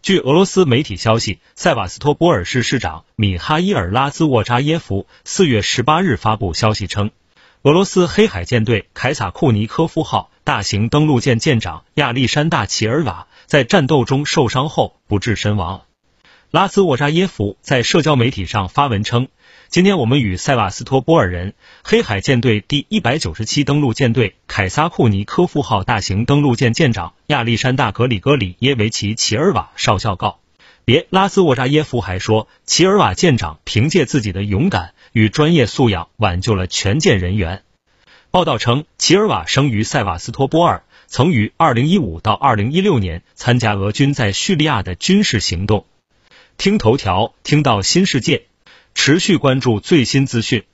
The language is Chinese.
据俄罗斯媒体消息，塞瓦斯托波尔市市长米哈伊尔拉兹沃扎耶夫四月十八日发布消息称，俄罗斯黑海舰队凯撒库尼科夫号大型登陆舰舰长亚历山大齐尔瓦在战斗中受伤后不治身亡。拉兹沃扎耶夫在社交媒体上发文称。今天我们与塞瓦斯托波尔人、黑海舰队第一百九十七登陆舰队凯撒库尼科夫号大型登陆舰舰长亚历山大格里戈里耶维奇齐尔瓦少校告别。拉兹沃扎耶夫还说，齐尔瓦舰长凭借自己的勇敢与专业素养挽救了全舰人员。报道称，齐尔瓦生于塞瓦斯托波尔，曾于二零一五到二零一六年参加俄军在叙利亚的军事行动。听头条，听到新世界。持续关注最新资讯。